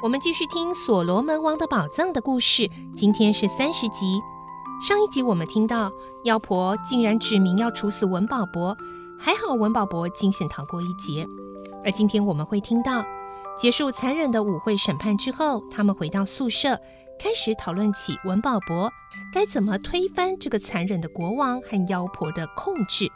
我们继续听《所罗门王的宝藏》的故事。今天是三十集。上一集我们听到妖婆竟然指明要处死文保博，还好文保博惊险逃过一劫。而今天我们会听到，结束残忍的舞会审判之后，他们回到宿舍，开始讨论起文保博该怎么推翻这个残忍的国王和妖婆的控制。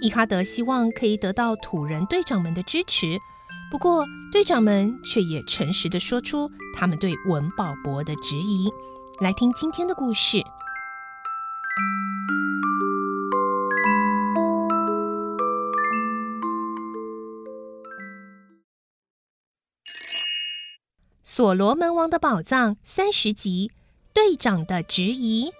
伊哈德希望可以得到土人队长们的支持，不过队长们却也诚实地说出他们对文保博的质疑。来听今天的故事，《所罗门王的宝藏》三十集，队长的质疑。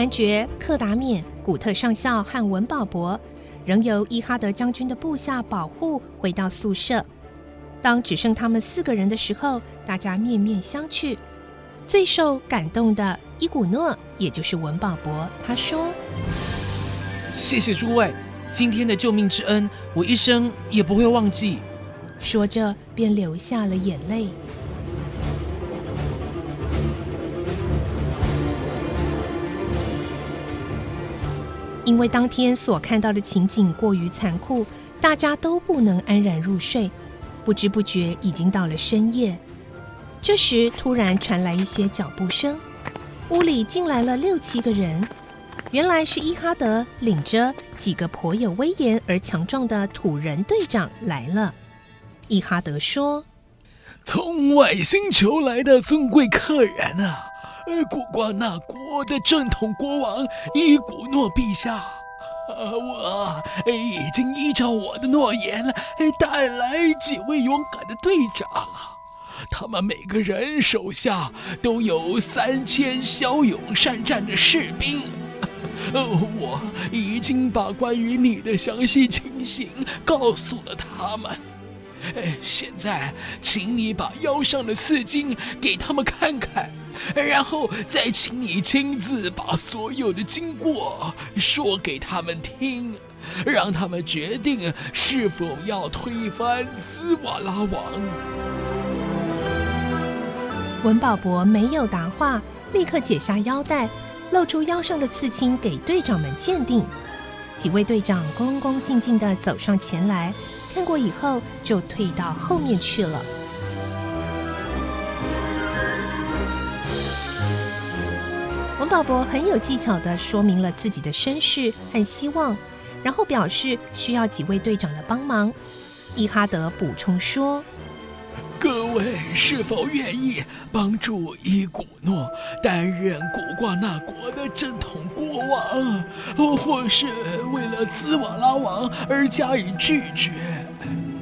男爵、克达冕、古特上校和文保博仍由伊哈德将军的部下保护，回到宿舍。当只剩他们四个人的时候，大家面面相觑。最受感动的伊古诺，也就是文保博，他说：“谢谢诸位，今天的救命之恩，我一生也不会忘记。”说着，便流下了眼泪。因为当天所看到的情景过于残酷，大家都不能安然入睡。不知不觉已经到了深夜。这时突然传来一些脚步声，屋里进来了六七个人。原来是伊哈德领着几个颇有威严而强壮的土人队长来了。伊哈德说：“从外星球来的尊贵客人啊！”呃古瓜那国的正统国王伊古诺陛下，呃我已经依照我的诺言带来几位勇敢的队长，他们每个人手下都有三千骁勇善战的士兵。呃我已经把关于你的详细情形告诉了他们。呃现在，请你把腰上的刺青给他们看看。然后再请你亲自把所有的经过说给他们听，让他们决定是否要推翻斯瓦拉王。文保博没有答话，立刻解下腰带，露出腰上的刺青给队长们鉴定。几位队长恭恭敬敬地走上前来，看过以后就退到后面去了。鲍勃很有技巧地说明了自己的身世和希望，然后表示需要几位队长的帮忙。伊哈德补充说：“各位是否愿意帮助伊古诺担任古瓜那国的正统国王，或是为了兹瓦拉王而加以拒绝？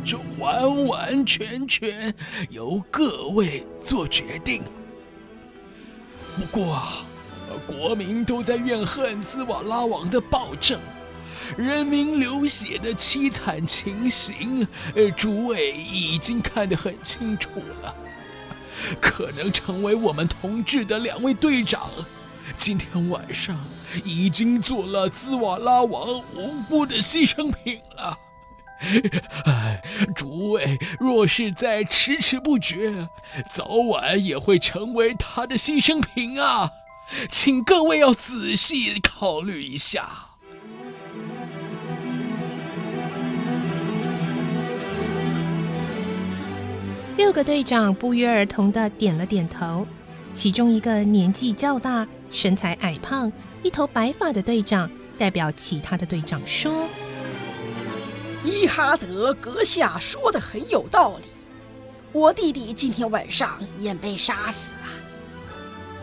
这完完全全由各位做决定。不过。”国民都在怨恨兹瓦拉王的暴政，人民流血的凄惨情形，呃，诸位已经看得很清楚了。可能成为我们同志的两位队长，今天晚上已经做了兹瓦拉王无辜的牺牲品了。哎，诸位若是再迟迟不决，早晚也会成为他的牺牲品啊！请各位要仔细考虑一下。六个队长不约而同的点了点头，其中一个年纪较大、身材矮胖、一头白发的队长代表其他的队长说：“伊哈德阁下说的很有道理，我弟弟今天晚上也被杀死了。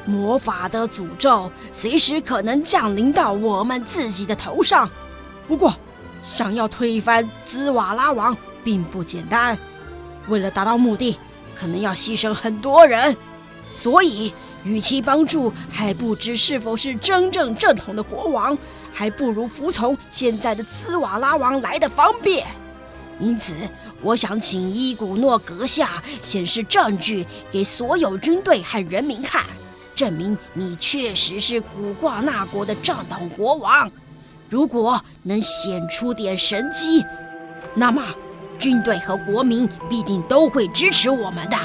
魔法的诅咒随时可能降临到我们自己的头上，不过想要推翻兹瓦拉王并不简单。”为了达到目的，可能要牺牲很多人，所以与其帮助还不知是否是真正正统的国王，还不如服从现在的兹瓦拉王来的方便。因此，我想请伊古诺阁下显示证据给所有军队和人民看，证明你确实是古挂那国的正统国王。如果能显出点神机，那么。军队和国民必定都会支持我们的。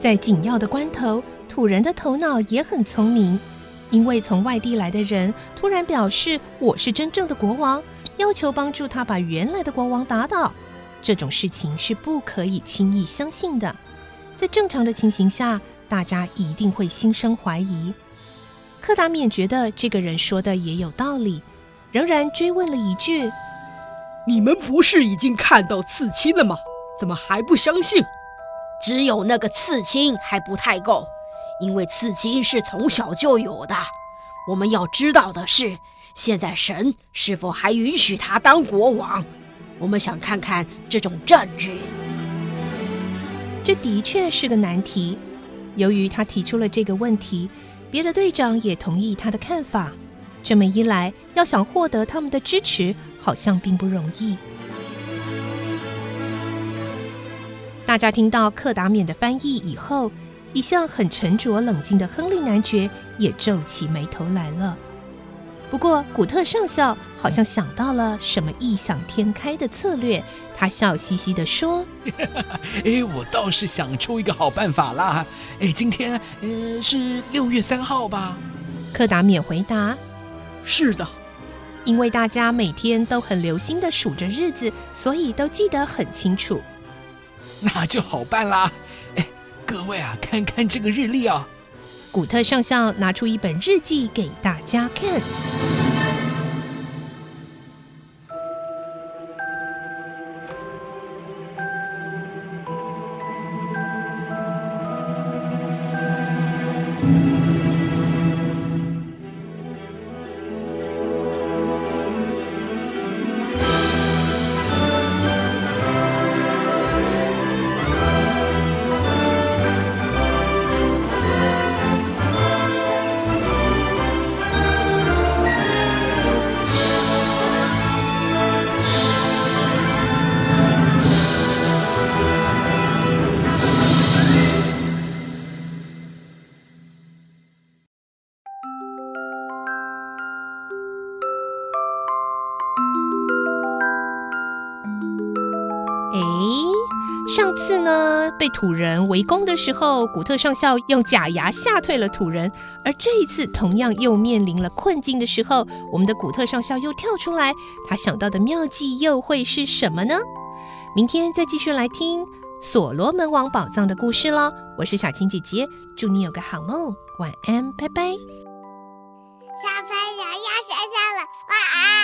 在紧要的关头，土人的头脑也很聪明，因为从外地来的人突然表示我是真正的国王，要求帮助他把原来的国王打倒。这种事情是不可以轻易相信的。在正常的情形下，大家一定会心生怀疑。柯达冕觉得这个人说的也有道理，仍然追问了一句：“你们不是已经看到刺青了吗？怎么还不相信？”只有那个刺青还不太够，因为刺青是从小就有的。我们要知道的是，现在神是否还允许他当国王？我们想看看这种证据。这的确是个难题。由于他提出了这个问题。别的队长也同意他的看法，这么一来，要想获得他们的支持，好像并不容易。大家听到克达冕的翻译以后，一向很沉着冷静的亨利男爵也皱起眉头来了。不过，古特上校好像想到了什么异想天开的策略，他笑嘻嘻地说：“ 哎，我倒是想出一个好办法啦！哎，今天呃是六月三号吧？”柯达免回答：“是的，因为大家每天都很留心地数着日子，所以都记得很清楚。”那就好办啦！哎，各位啊，看看这个日历啊。古特上校拿出一本日记给大家看。被土人围攻的时候，古特上校用假牙吓退了土人。而这一次，同样又面临了困境的时候，我们的古特上校又跳出来，他想到的妙计又会是什么呢？明天再继续来听所罗门王宝藏的故事喽。我是小青姐姐，祝你有个好梦，晚安，拜拜。小朋友要睡觉了，晚安。